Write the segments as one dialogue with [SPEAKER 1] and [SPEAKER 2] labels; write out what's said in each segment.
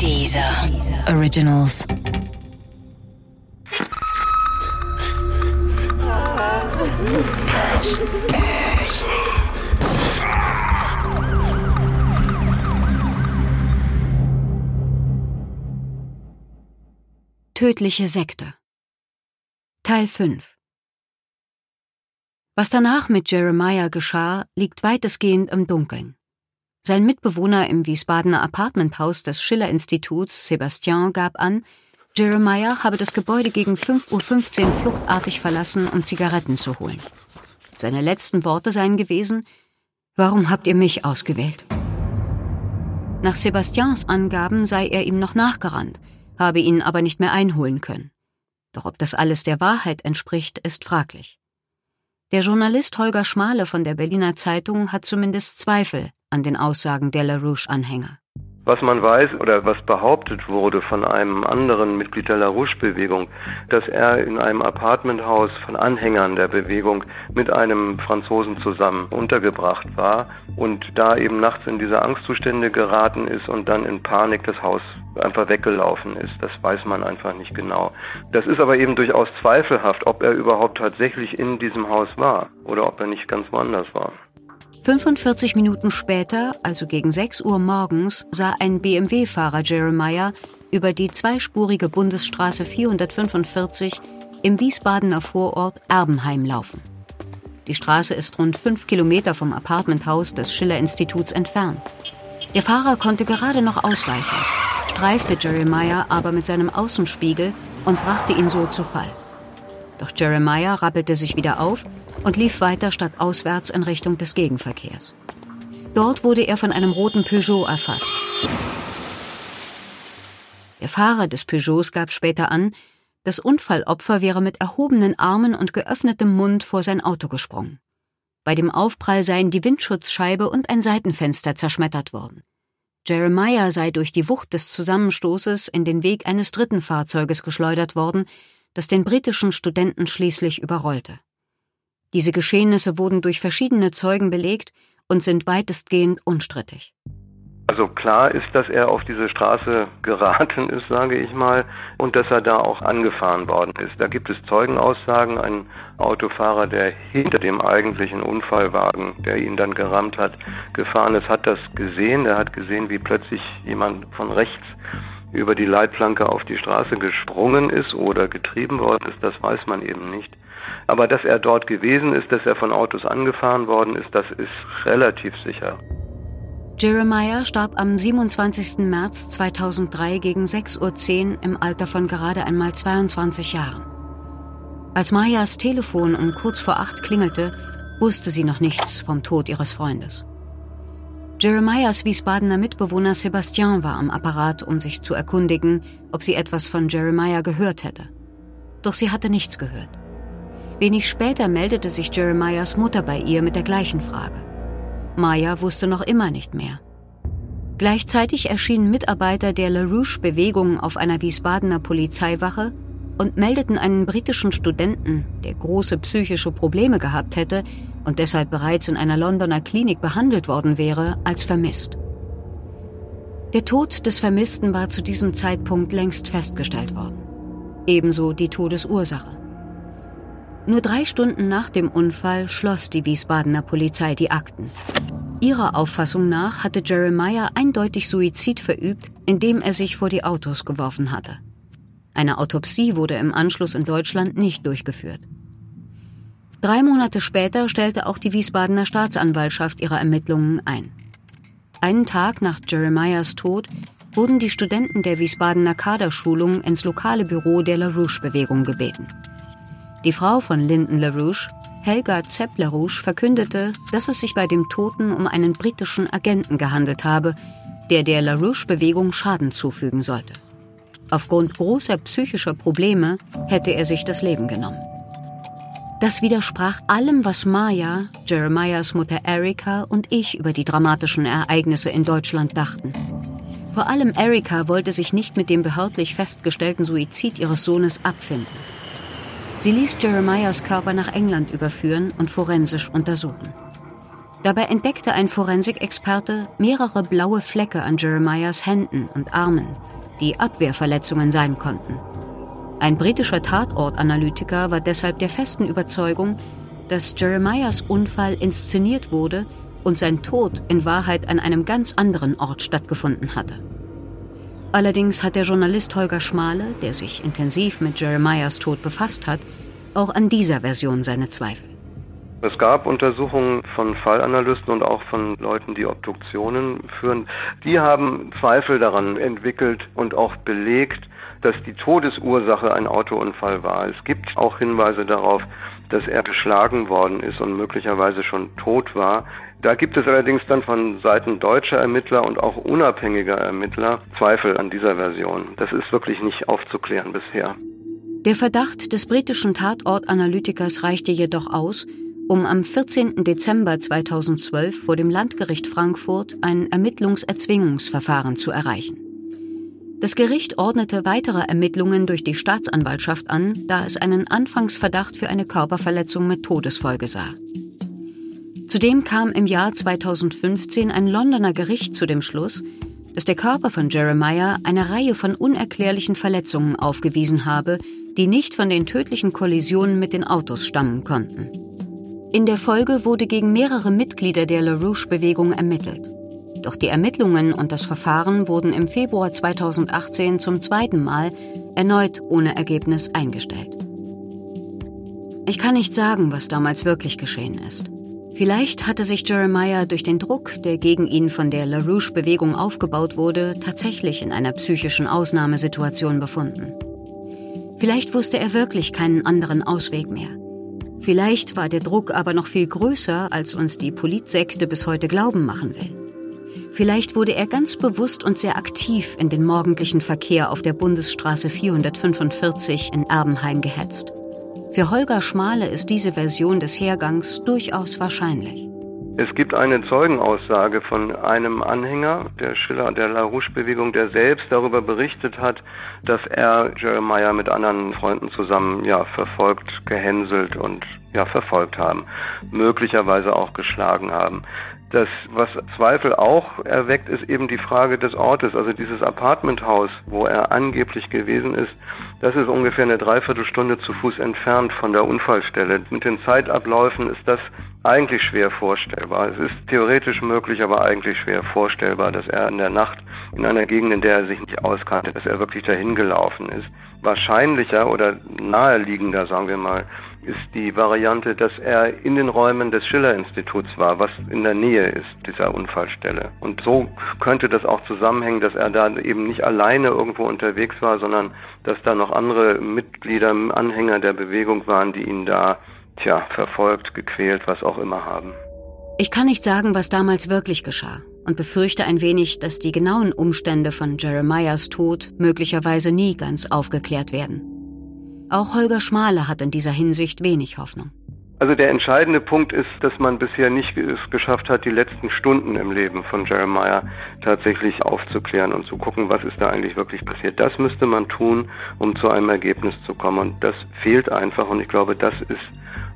[SPEAKER 1] Dieser Originals.
[SPEAKER 2] Tödliche Sekte Teil 5 Was danach mit Jeremiah geschah, liegt weitestgehend im Dunkeln. Sein Mitbewohner im Wiesbadener Apartmenthaus des Schiller-Instituts, Sebastian, gab an, Jeremiah habe das Gebäude gegen 5.15 Uhr fluchtartig verlassen, um Zigaretten zu holen. Seine letzten Worte seien gewesen, Warum habt ihr mich ausgewählt? Nach Sebastians Angaben sei er ihm noch nachgerannt, habe ihn aber nicht mehr einholen können. Doch ob das alles der Wahrheit entspricht, ist fraglich. Der Journalist Holger Schmale von der Berliner Zeitung hat zumindest Zweifel an den Aussagen der LaRouche-Anhänger.
[SPEAKER 3] Was man weiß oder was behauptet wurde von einem anderen Mitglied der LaRouche-Bewegung, dass er in einem Apartmenthaus von Anhängern der Bewegung mit einem Franzosen zusammen untergebracht war und da eben nachts in diese Angstzustände geraten ist und dann in Panik das Haus einfach weggelaufen ist. Das weiß man einfach nicht genau. Das ist aber eben durchaus zweifelhaft, ob er überhaupt tatsächlich in diesem Haus war oder ob er nicht ganz woanders war.
[SPEAKER 2] 45 Minuten später, also gegen 6 Uhr morgens, sah ein BMW-Fahrer Jeremiah über die zweispurige Bundesstraße 445 im Wiesbadener Vorort Erbenheim laufen. Die Straße ist rund fünf Kilometer vom Apartmenthaus des Schiller-Instituts entfernt. Der Fahrer konnte gerade noch ausweichen, streifte Jeremiah aber mit seinem Außenspiegel und brachte ihn so zu Fall. Doch Jeremiah rappelte sich wieder auf und lief weiter stadtauswärts in Richtung des Gegenverkehrs. Dort wurde er von einem roten Peugeot erfasst. Der Fahrer des Peugeots gab später an, das Unfallopfer wäre mit erhobenen Armen und geöffnetem Mund vor sein Auto gesprungen. Bei dem Aufprall seien die Windschutzscheibe und ein Seitenfenster zerschmettert worden. Jeremiah sei durch die Wucht des Zusammenstoßes in den Weg eines dritten Fahrzeuges geschleudert worden, das den britischen Studenten schließlich überrollte. Diese Geschehnisse wurden durch verschiedene Zeugen belegt und sind weitestgehend unstrittig.
[SPEAKER 3] Also klar ist, dass er auf diese Straße geraten ist, sage ich mal, und dass er da auch angefahren worden ist. Da gibt es Zeugenaussagen, ein Autofahrer, der hinter dem eigentlichen Unfallwagen, der ihn dann gerammt hat, gefahren ist, hat das gesehen. Er hat gesehen, wie plötzlich jemand von rechts über die Leitplanke auf die Straße gesprungen ist oder getrieben worden ist, das weiß man eben nicht. Aber dass er dort gewesen ist, dass er von Autos angefahren worden ist, das ist relativ sicher.
[SPEAKER 2] Jeremiah starb am 27. März 2003 gegen 6.10 Uhr im Alter von gerade einmal 22 Jahren. Als Mayas Telefon um kurz vor acht klingelte, wusste sie noch nichts vom Tod ihres Freundes. Jeremiahs Wiesbadener Mitbewohner Sebastian war am Apparat, um sich zu erkundigen, ob sie etwas von Jeremiah gehört hätte. Doch sie hatte nichts gehört. Wenig später meldete sich Jeremiahs Mutter bei ihr mit der gleichen Frage. Maya wusste noch immer nicht mehr. Gleichzeitig erschienen Mitarbeiter der LaRouche-Bewegung auf einer Wiesbadener Polizeiwache und meldeten einen britischen Studenten, der große psychische Probleme gehabt hätte und deshalb bereits in einer Londoner Klinik behandelt worden wäre, als vermisst. Der Tod des Vermissten war zu diesem Zeitpunkt längst festgestellt worden. Ebenso die Todesursache. Nur drei Stunden nach dem Unfall schloss die Wiesbadener Polizei die Akten. Ihrer Auffassung nach hatte Jeremiah eindeutig Suizid verübt, indem er sich vor die Autos geworfen hatte. Eine Autopsie wurde im Anschluss in Deutschland nicht durchgeführt. Drei Monate später stellte auch die Wiesbadener Staatsanwaltschaft ihre Ermittlungen ein. Einen Tag nach Jeremiahs Tod wurden die Studenten der Wiesbadener Kaderschulung ins lokale Büro der LaRouche-Bewegung gebeten. Die Frau von Lyndon LaRouche, Helga Zepp LaRouche, verkündete, dass es sich bei dem Toten um einen britischen Agenten gehandelt habe, der der LaRouche-Bewegung Schaden zufügen sollte. Aufgrund großer psychischer Probleme hätte er sich das Leben genommen. Das widersprach allem, was Maya, Jeremiahs Mutter Erika und ich über die dramatischen Ereignisse in Deutschland dachten. Vor allem Erika wollte sich nicht mit dem behördlich festgestellten Suizid ihres Sohnes abfinden. Sie ließ Jeremiahs Körper nach England überführen und forensisch untersuchen. Dabei entdeckte ein Forensikexperte mehrere blaue Flecke an Jeremiahs Händen und Armen, die Abwehrverletzungen sein konnten. Ein britischer Tatortanalytiker war deshalb der festen Überzeugung, dass Jeremiahs Unfall inszeniert wurde und sein Tod in Wahrheit an einem ganz anderen Ort stattgefunden hatte. Allerdings hat der Journalist Holger Schmale, der sich intensiv mit Jeremiahs Tod befasst hat, auch an dieser Version seine Zweifel.
[SPEAKER 3] Es gab Untersuchungen von Fallanalysten und auch von Leuten, die Obduktionen führen. Die haben Zweifel daran entwickelt und auch belegt, dass die Todesursache ein Autounfall war. Es gibt auch Hinweise darauf, dass er geschlagen worden ist und möglicherweise schon tot war. Da gibt es allerdings dann von Seiten deutscher Ermittler und auch unabhängiger Ermittler Zweifel an dieser Version. Das ist wirklich nicht aufzuklären bisher.
[SPEAKER 2] Der Verdacht des britischen Tatortanalytikers reichte jedoch aus, um am 14. Dezember 2012 vor dem Landgericht Frankfurt ein Ermittlungserzwingungsverfahren zu erreichen. Das Gericht ordnete weitere Ermittlungen durch die Staatsanwaltschaft an, da es einen Anfangsverdacht für eine Körperverletzung mit Todesfolge sah. Zudem kam im Jahr 2015 ein Londoner Gericht zu dem Schluss, dass der Körper von Jeremiah eine Reihe von unerklärlichen Verletzungen aufgewiesen habe, die nicht von den tödlichen Kollisionen mit den Autos stammen konnten. In der Folge wurde gegen mehrere Mitglieder der LaRouche-Bewegung ermittelt. Doch die Ermittlungen und das Verfahren wurden im Februar 2018 zum zweiten Mal erneut ohne Ergebnis eingestellt. Ich kann nicht sagen, was damals wirklich geschehen ist. Vielleicht hatte sich Jeremiah durch den Druck, der gegen ihn von der LaRouche-Bewegung aufgebaut wurde, tatsächlich in einer psychischen Ausnahmesituation befunden. Vielleicht wusste er wirklich keinen anderen Ausweg mehr. Vielleicht war der Druck aber noch viel größer, als uns die Politsekte bis heute glauben machen will. Vielleicht wurde er ganz bewusst und sehr aktiv in den morgendlichen Verkehr auf der Bundesstraße 445 in Erbenheim gehetzt. Für Holger Schmale ist diese Version des Hergangs durchaus wahrscheinlich.
[SPEAKER 3] Es gibt eine Zeugenaussage von einem Anhänger der Schiller der LaRouche-Bewegung, der selbst darüber berichtet hat, dass er Jeremiah mit anderen Freunden zusammen ja verfolgt, gehänselt und ja verfolgt haben, möglicherweise auch geschlagen haben. Das, was Zweifel auch erweckt, ist eben die Frage des Ortes. Also dieses Apartmenthaus, wo er angeblich gewesen ist, das ist ungefähr eine Dreiviertelstunde zu Fuß entfernt von der Unfallstelle. Mit den Zeitabläufen ist das eigentlich schwer vorstellbar. Es ist theoretisch möglich, aber eigentlich schwer vorstellbar, dass er in der Nacht in einer Gegend, in der er sich nicht auskannte, dass er wirklich dahin gelaufen ist. Wahrscheinlicher oder naheliegender, sagen wir mal, ist die Variante, dass er in den Räumen des Schiller-Instituts war, was in der Nähe ist dieser Unfallstelle. Und so könnte das auch zusammenhängen, dass er da eben nicht alleine irgendwo unterwegs war, sondern dass da noch andere Mitglieder, Anhänger der Bewegung waren, die ihn da, tja, verfolgt, gequält, was auch immer haben.
[SPEAKER 2] Ich kann nicht sagen, was damals wirklich geschah und befürchte ein wenig, dass die genauen Umstände von Jeremiahs Tod möglicherweise nie ganz aufgeklärt werden. Auch Holger Schmale hat in dieser Hinsicht wenig Hoffnung.
[SPEAKER 3] Also der entscheidende Punkt ist, dass man bisher nicht es geschafft hat, die letzten Stunden im Leben von Jeremiah tatsächlich aufzuklären und zu gucken, was ist da eigentlich wirklich passiert. Das müsste man tun, um zu einem Ergebnis zu kommen. Und das fehlt einfach und ich glaube, das ist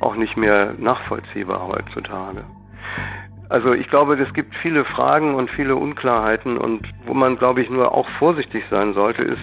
[SPEAKER 3] auch nicht mehr nachvollziehbar heutzutage. Also ich glaube, es gibt viele Fragen und viele Unklarheiten und wo man, glaube ich, nur auch vorsichtig sein sollte, ist,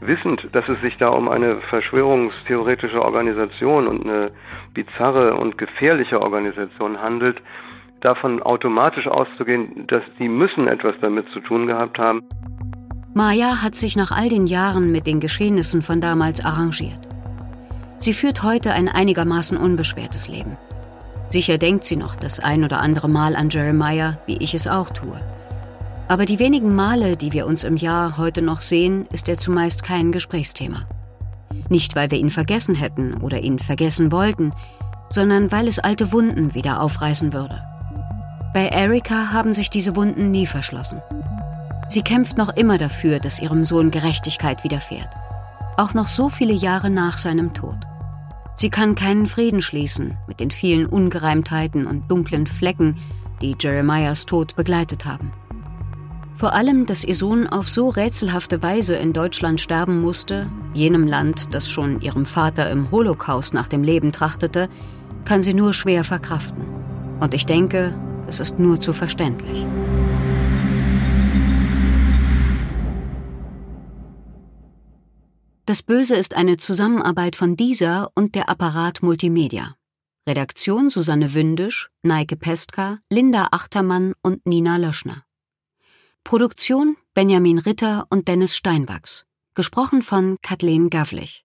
[SPEAKER 3] wissend, dass es sich da um eine verschwörungstheoretische Organisation und eine bizarre und gefährliche Organisation handelt, davon automatisch auszugehen, dass die müssen etwas damit zu tun gehabt haben.
[SPEAKER 2] Maya hat sich nach all den Jahren mit den Geschehnissen von damals arrangiert. Sie führt heute ein einigermaßen unbeschwertes Leben. Sicher denkt sie noch das ein oder andere Mal an Jeremiah, wie ich es auch tue. Aber die wenigen Male, die wir uns im Jahr heute noch sehen, ist er zumeist kein Gesprächsthema. Nicht, weil wir ihn vergessen hätten oder ihn vergessen wollten, sondern weil es alte Wunden wieder aufreißen würde. Bei Erika haben sich diese Wunden nie verschlossen. Sie kämpft noch immer dafür, dass ihrem Sohn Gerechtigkeit widerfährt. Auch noch so viele Jahre nach seinem Tod. Sie kann keinen Frieden schließen mit den vielen Ungereimtheiten und dunklen Flecken, die Jeremiahs Tod begleitet haben. Vor allem, dass ihr Sohn auf so rätselhafte Weise in Deutschland sterben musste, jenem Land, das schon ihrem Vater im Holocaust nach dem Leben trachtete, kann sie nur schwer verkraften. Und ich denke, Das ist nur zu verständlich. Das Böse ist eine Zusammenarbeit von dieser und der Apparat Multimedia. Redaktion Susanne Wündisch, Neike Pestka, Linda Achtermann und Nina Löschner. Produktion Benjamin Ritter und Dennis Steinwachs. Gesprochen von Kathleen Gavlich.